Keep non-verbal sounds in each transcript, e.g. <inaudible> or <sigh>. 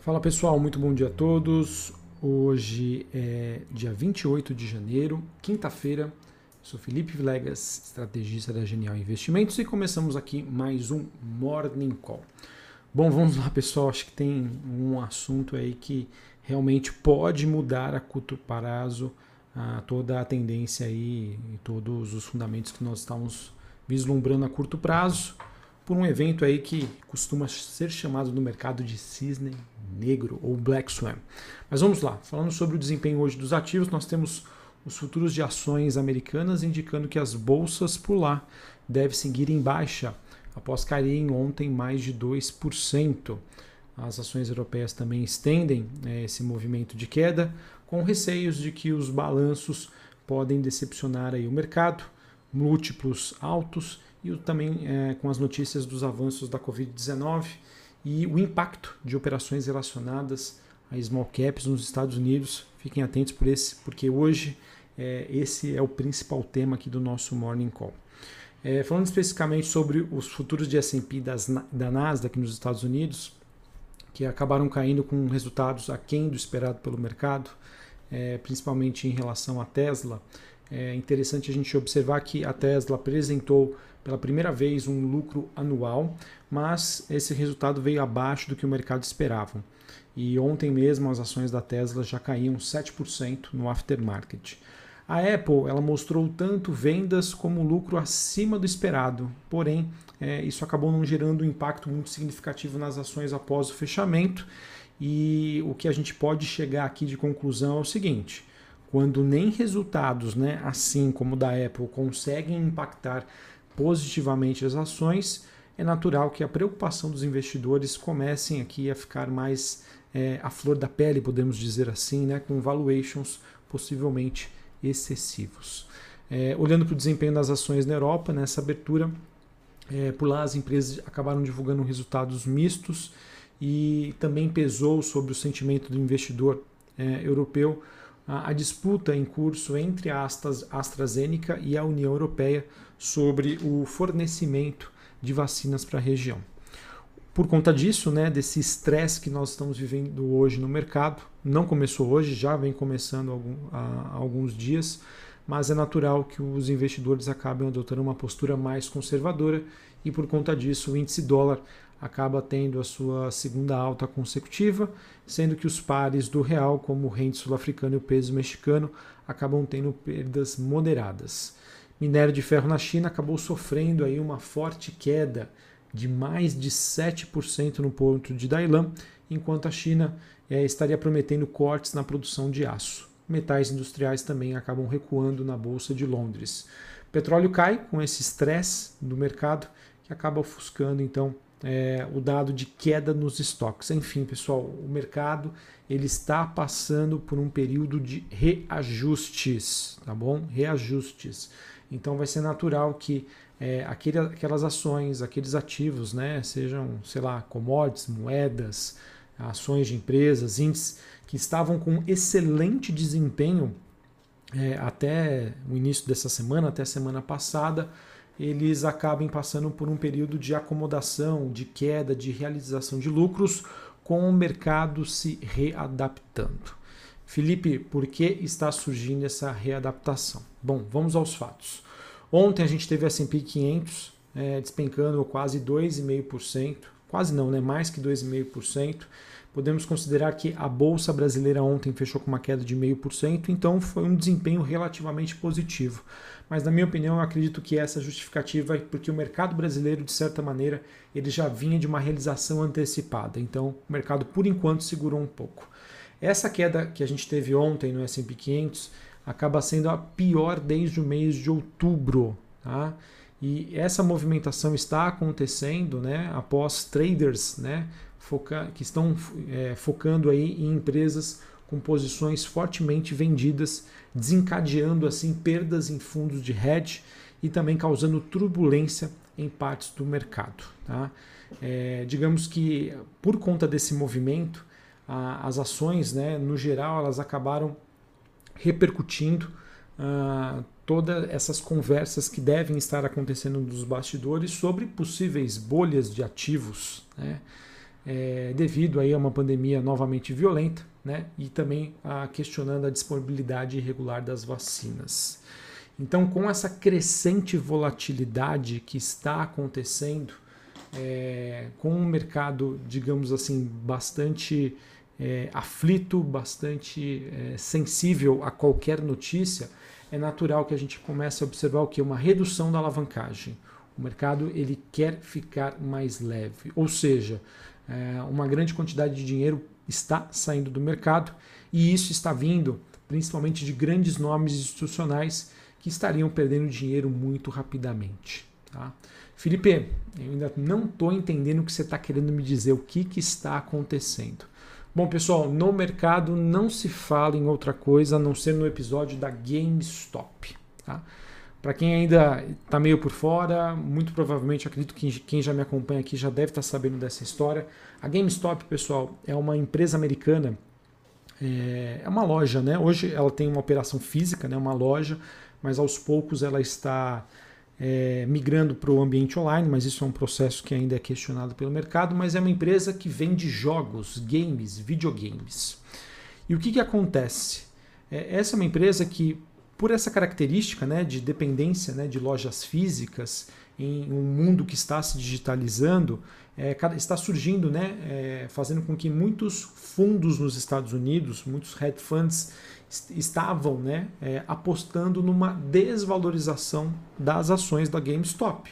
Fala pessoal, muito bom dia a todos. Hoje é dia 28 de janeiro, quinta-feira. Sou Felipe Vilegas, estrategista da Genial Investimentos e começamos aqui mais um Morning Call. Bom, vamos lá pessoal, acho que tem um assunto aí que realmente pode mudar a curto prazo a toda a tendência aí e todos os fundamentos que nós estamos vislumbrando a curto prazo por um evento aí que costuma ser chamado no mercado de cisne negro ou black swan. Mas vamos lá, falando sobre o desempenho hoje dos ativos, nós temos os futuros de ações americanas indicando que as bolsas por lá devem seguir em baixa após caírem ontem mais de 2%. As ações europeias também estendem né, esse movimento de queda, com receios de que os balanços podem decepcionar aí o mercado, múltiplos altos e também é, com as notícias dos avanços da Covid-19 e o impacto de operações relacionadas a small caps nos Estados Unidos. Fiquem atentos por esse, porque hoje é, esse é o principal tema aqui do nosso Morning Call. É, falando especificamente sobre os futuros de S&P da Nasdaq nos Estados Unidos, que acabaram caindo com resultados aquém do esperado pelo mercado, é, principalmente em relação à Tesla. É interessante a gente observar que a Tesla apresentou pela primeira vez um lucro anual, mas esse resultado veio abaixo do que o mercado esperava. E ontem mesmo as ações da Tesla já caíam 7% no aftermarket. A Apple ela mostrou tanto vendas como lucro acima do esperado, porém é, isso acabou não gerando um impacto muito significativo nas ações após o fechamento. E o que a gente pode chegar aqui de conclusão é o seguinte: quando nem resultados, né, assim como o da Apple, conseguem impactar positivamente as ações, é natural que a preocupação dos investidores comecem aqui a ficar mais é, à flor da pele, podemos dizer assim, né, com valuations possivelmente excessivos. É, olhando para o desempenho das ações na Europa, nessa abertura, é, por lá as empresas acabaram divulgando resultados mistos e também pesou sobre o sentimento do investidor é, europeu a, disputa em curso entre a AstraZeneca e a União Europeia sobre o fornecimento de vacinas para a região. Por conta disso, né, desse estresse que nós estamos vivendo hoje no mercado, não começou hoje, já vem começando algum, há alguns dias, mas é natural que os investidores acabem adotando uma postura mais conservadora e por conta disso o índice dólar acaba tendo a sua segunda alta consecutiva, sendo que os pares do real, como o rente sul-africano e o peso mexicano, acabam tendo perdas moderadas. Minério de ferro na China acabou sofrendo aí uma forte queda de mais de 7% no ponto de Dailan, enquanto a China é, estaria prometendo cortes na produção de aço. Metais industriais também acabam recuando na Bolsa de Londres. Petróleo cai com esse estresse do mercado que acaba ofuscando então é, o dado de queda nos estoques. Enfim, pessoal, o mercado ele está passando por um período de reajustes, tá bom? Reajustes. Então vai ser natural que é, aquele, aquelas ações, aqueles ativos, né, sejam, sei lá, commodities, moedas, ações de empresas, índices que estavam com excelente desempenho é, até o início dessa semana, até a semana passada, eles acabem passando por um período de acomodação, de queda, de realização de lucros, com o mercado se readaptando. Felipe, por que está surgindo essa readaptação? Bom, vamos aos fatos. Ontem a gente teve a S&P 500 é, despencando quase 2,5%, quase não, né? mais que 2,5%. Podemos considerar que a bolsa brasileira ontem fechou com uma queda de 0,5%, então foi um desempenho relativamente positivo. Mas na minha opinião, eu acredito que essa justificativa é porque o mercado brasileiro, de certa maneira, ele já vinha de uma realização antecipada. Então, o mercado por enquanto segurou um pouco. Essa queda que a gente teve ontem no S&P 500 acaba sendo a pior desde o mês de outubro, tá? E essa movimentação está acontecendo, né, após traders, né, foca que estão é, focando aí em empresas com posições fortemente vendidas, desencadeando assim perdas em fundos de hedge e também causando turbulência em partes do mercado. Tá? É, digamos que por conta desse movimento, a, as ações, né, no geral, elas acabaram repercutindo uh, todas essas conversas que devem estar acontecendo nos bastidores sobre possíveis bolhas de ativos. Né? É, devido aí a uma pandemia novamente violenta, né? E também a, questionando a disponibilidade irregular das vacinas. Então, com essa crescente volatilidade que está acontecendo, é, com um mercado, digamos assim, bastante é, aflito, bastante é, sensível a qualquer notícia, é natural que a gente comece a observar o que? Uma redução da alavancagem. O mercado ele quer ficar mais leve, ou seja, é, uma grande quantidade de dinheiro está saindo do mercado e isso está vindo principalmente de grandes nomes institucionais que estariam perdendo dinheiro muito rapidamente. Tá? Felipe, eu ainda não estou entendendo o que você está querendo me dizer, o que, que está acontecendo. Bom, pessoal, no mercado não se fala em outra coisa a não ser no episódio da GameStop. Tá? Para quem ainda está meio por fora, muito provavelmente acredito que quem já me acompanha aqui já deve estar tá sabendo dessa história. A GameStop, pessoal, é uma empresa americana, é, é uma loja, né? Hoje ela tem uma operação física, né? Uma loja, mas aos poucos ela está é, migrando para o ambiente online, mas isso é um processo que ainda é questionado pelo mercado. Mas é uma empresa que vende jogos, games, videogames. E o que, que acontece? É, essa é uma empresa que por essa característica né, de dependência né, de lojas físicas em um mundo que está se digitalizando, é, está surgindo, né, é, fazendo com que muitos fundos nos Estados Unidos, muitos hedge funds, estavam né, é, apostando numa desvalorização das ações da GameStop.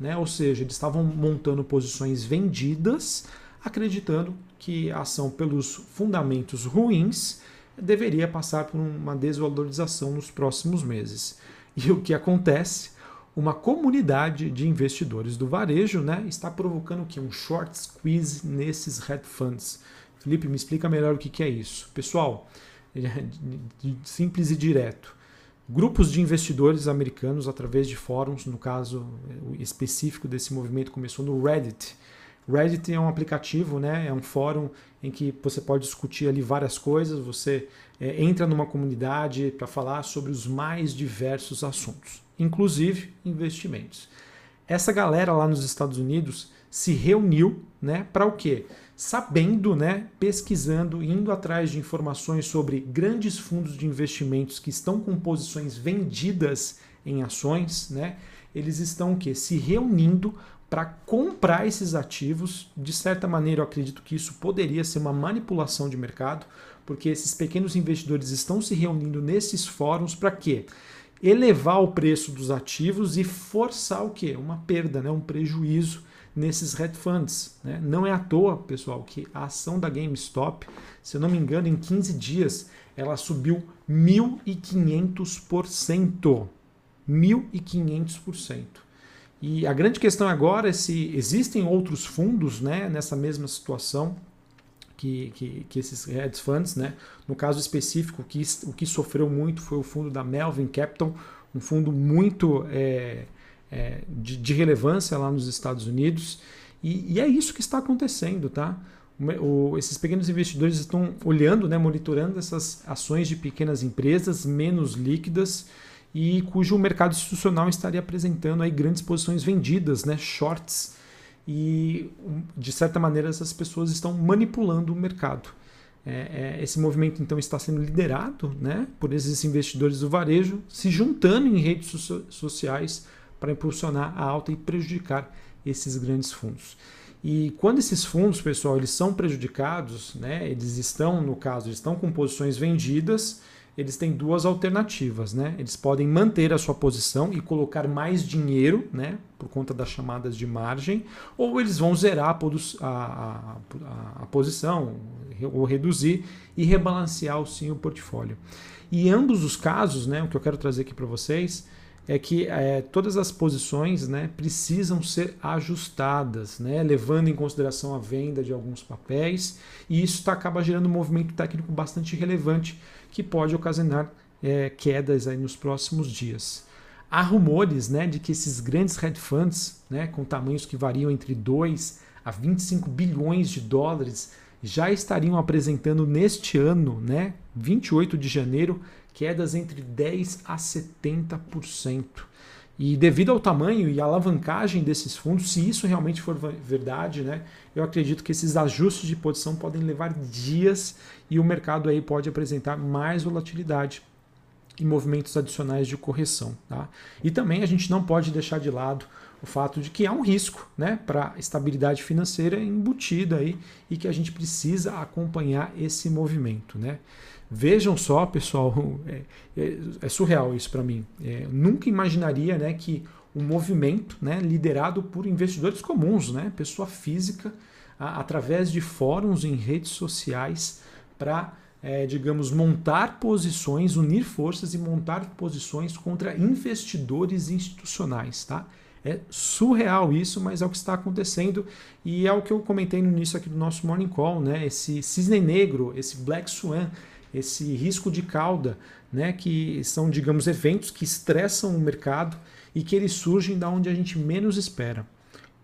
Né? Ou seja, eles estavam montando posições vendidas, acreditando que a ação, pelos fundamentos ruins, deveria passar por uma desvalorização nos próximos meses. E o que acontece? Uma comunidade de investidores do varejo né, está provocando o que? Um short squeeze nesses hedge funds. Felipe, me explica melhor o que, que é isso. Pessoal, simples e direto. Grupos de investidores americanos, através de fóruns, no caso específico desse movimento, começou no Reddit Reddit é um aplicativo, né? é um fórum em que você pode discutir ali várias coisas, você é, entra numa comunidade para falar sobre os mais diversos assuntos, inclusive investimentos. Essa galera lá nos Estados Unidos se reuniu né, para o quê? Sabendo, né, pesquisando, indo atrás de informações sobre grandes fundos de investimentos que estão com posições vendidas em ações, né, eles estão o quê? se reunindo para comprar esses ativos. De certa maneira, eu acredito que isso poderia ser uma manipulação de mercado, porque esses pequenos investidores estão se reunindo nesses fóruns para quê? Elevar o preço dos ativos e forçar o quê? Uma perda, né? um prejuízo nesses hedge funds. Né? Não é à toa, pessoal, que a ação da GameStop, se eu não me engano, em 15 dias, ela subiu 1.500%. 1.500%. E a grande questão agora é se existem outros fundos né, nessa mesma situação que, que, que, esses hedge funds. Né? No caso específico, que, o que sofreu muito foi o fundo da Melvin Capital, um fundo muito é, é, de, de, relevância lá nos Estados Unidos. E, e, é isso que está acontecendo. Tá? O, o, esses pequenos investidores estão olhando, né, monitorando essas ações de pequenas empresas menos líquidas e cujo mercado institucional estaria apresentando aí grandes posições vendidas, né, shorts, e de certa maneira essas pessoas estão manipulando o mercado. É, é, esse movimento então está sendo liderado né, por esses investidores do varejo se juntando em redes so sociais para impulsionar a alta e prejudicar esses grandes fundos. E quando esses fundos, pessoal, eles são prejudicados, né, eles estão, no caso, estão com posições vendidas, eles têm duas alternativas, né? Eles podem manter a sua posição e colocar mais dinheiro, né? Por conta das chamadas de margem, ou eles vão zerar a, a, a, a posição ou reduzir e rebalancear sim o portfólio. E ambos os casos, né? O que eu quero trazer aqui para vocês é que é, todas as posições né, precisam ser ajustadas, né, levando em consideração a venda de alguns papéis, e isso tá, acaba gerando um movimento técnico bastante relevante que pode ocasionar é, quedas aí nos próximos dias. Há rumores né, de que esses grandes hedge funds, né, com tamanhos que variam entre 2 a 25 bilhões de dólares, já estariam apresentando neste ano, né, 28 de janeiro, quedas entre 10 a 70%. E devido ao tamanho e alavancagem desses fundos, se isso realmente for verdade, né, eu acredito que esses ajustes de posição podem levar dias e o mercado aí pode apresentar mais volatilidade e movimentos adicionais de correção. Tá? E também a gente não pode deixar de lado o fato de que há um risco né, para a estabilidade financeira embutida aí e que a gente precisa acompanhar esse movimento. Né? Vejam só, pessoal, <laughs> é, é, é surreal isso para mim. É, nunca imaginaria né, que um movimento né, liderado por investidores comuns, né, pessoa física, a, através de fóruns em redes sociais, para, é, digamos, montar posições, unir forças e montar posições contra investidores institucionais. Tá? É surreal isso, mas é o que está acontecendo e é o que eu comentei no início aqui do nosso Morning Call, né? Esse cisne negro, esse Black Swan esse risco de cauda, né, que são, digamos, eventos que estressam o mercado e que eles surgem da onde a gente menos espera.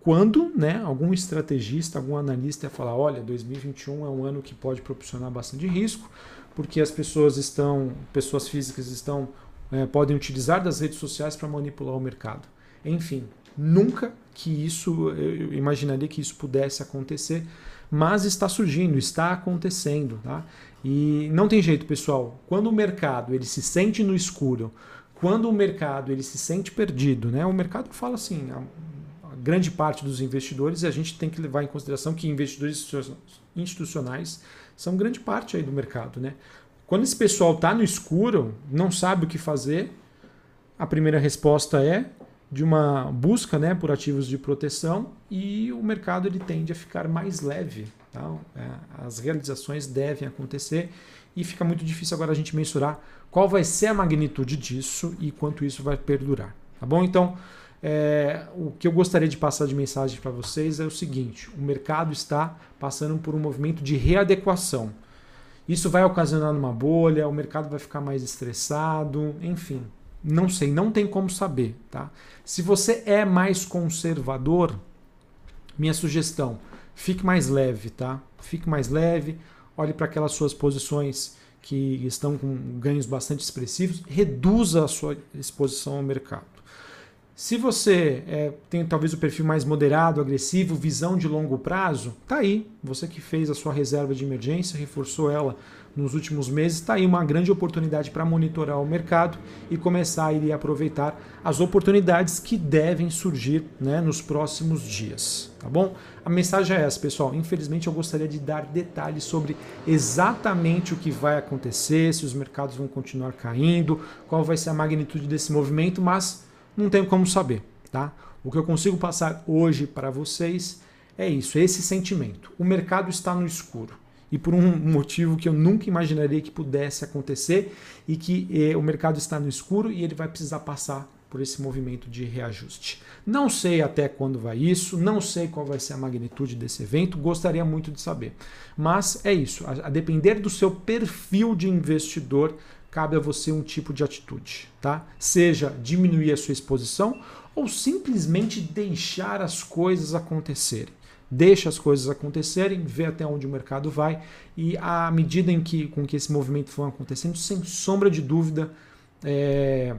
Quando né, algum estrategista, algum analista falar, olha, 2021 é um ano que pode proporcionar bastante risco, porque as pessoas estão, pessoas físicas estão, é, podem utilizar das redes sociais para manipular o mercado. Enfim, nunca que isso, eu imaginaria que isso pudesse acontecer, mas está surgindo, está acontecendo. Tá? E não tem jeito, pessoal. Quando o mercado ele se sente no escuro, quando o mercado ele se sente perdido, né? O mercado fala assim, a, grande parte dos investidores, e a gente tem que levar em consideração que investidores institucionais são grande parte aí do mercado, né? Quando esse pessoal está no escuro, não sabe o que fazer, a primeira resposta é de uma busca né, por ativos de proteção e o mercado ele tende a ficar mais leve. Tá? É, as realizações devem acontecer e fica muito difícil agora a gente mensurar qual vai ser a magnitude disso e quanto isso vai perdurar. Tá bom? Então, é, o que eu gostaria de passar de mensagem para vocês é o seguinte: o mercado está passando por um movimento de readequação. Isso vai ocasionar uma bolha, o mercado vai ficar mais estressado, enfim, não sei, não tem como saber, tá? Se você é mais conservador, minha sugestão, fique mais leve, tá? Fique mais leve, olhe para aquelas suas posições que estão com ganhos bastante expressivos, reduza a sua exposição ao mercado. Se você é, tem talvez o perfil mais moderado, agressivo, visão de longo prazo, tá aí. Você que fez a sua reserva de emergência, reforçou ela nos últimos meses, está aí uma grande oportunidade para monitorar o mercado e começar a ir aproveitar as oportunidades que devem surgir né, nos próximos dias. Tá bom? A mensagem é essa, pessoal. Infelizmente, eu gostaria de dar detalhes sobre exatamente o que vai acontecer, se os mercados vão continuar caindo, qual vai ser a magnitude desse movimento, mas não tenho como saber. Tá? O que eu consigo passar hoje para vocês é isso, esse sentimento. O mercado está no escuro e por um motivo que eu nunca imaginaria que pudesse acontecer e que eh, o mercado está no escuro e ele vai precisar passar por esse movimento de reajuste. Não sei até quando vai isso, não sei qual vai ser a magnitude desse evento, gostaria muito de saber. Mas é isso, a, a depender do seu perfil de investidor, cabe a você um tipo de atitude, tá? Seja diminuir a sua exposição ou simplesmente deixar as coisas acontecerem deixa as coisas acontecerem, vê até onde o mercado vai e à medida em que com que esse movimento for acontecendo, sem sombra de dúvida, é,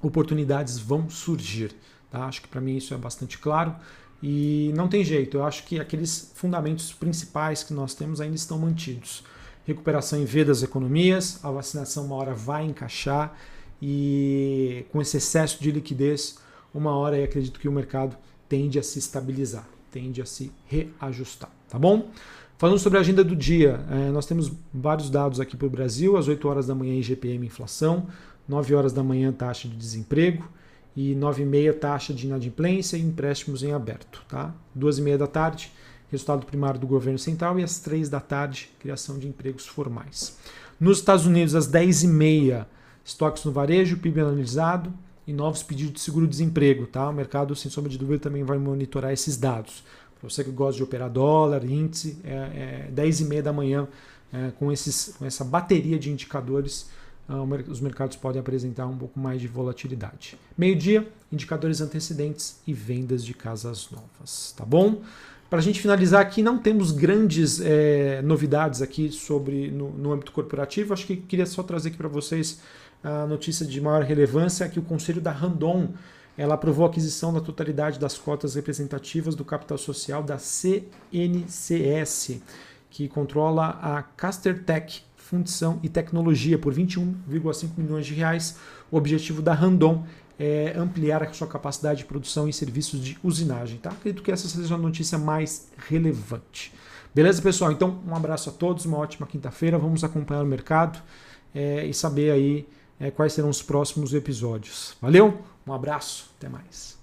oportunidades vão surgir. Tá? Acho que para mim isso é bastante claro e não tem jeito. Eu acho que aqueles fundamentos principais que nós temos ainda estão mantidos. Recuperação em V das economias, a vacinação uma hora vai encaixar e com esse excesso de liquidez, uma hora eu acredito que o mercado tende a se estabilizar tende a se reajustar, tá bom? Falando sobre a agenda do dia, é, nós temos vários dados aqui para o Brasil. Às 8 horas da manhã, IGPM inflação, 9 horas da manhã, taxa de desemprego e 9 e meia, taxa de inadimplência e empréstimos em aberto. Tá? 2 e meia da tarde, resultado primário do governo central e às 3 da tarde, criação de empregos formais. Nos Estados Unidos, às 10 e meia, estoques no varejo, PIB analisado, e novos pedidos de seguro-desemprego. Tá? O mercado, sem sombra de dúvida, também vai monitorar esses dados. Para você que gosta de operar dólar, índice, é, é 10 e meia da manhã, é, com, esses, com essa bateria de indicadores, ah, os mercados podem apresentar um pouco mais de volatilidade. Meio-dia, indicadores antecedentes e vendas de casas novas. Tá bom? Para a gente finalizar aqui, não temos grandes é, novidades aqui sobre no, no âmbito corporativo. Acho que queria só trazer aqui para vocês a notícia de maior relevância é que o Conselho da Randon ela aprovou a aquisição da totalidade das cotas representativas do capital social da CNCS, que controla a Castertech Fundição e Tecnologia por 21,5 milhões de reais. O objetivo da Randon é ampliar a sua capacidade de produção em serviços de usinagem. Tá? Acredito que essa seja a notícia mais relevante. Beleza, pessoal? Então, um abraço a todos, uma ótima quinta-feira. Vamos acompanhar o mercado é, e saber aí é, quais serão os próximos episódios. Valeu, um abraço, até mais.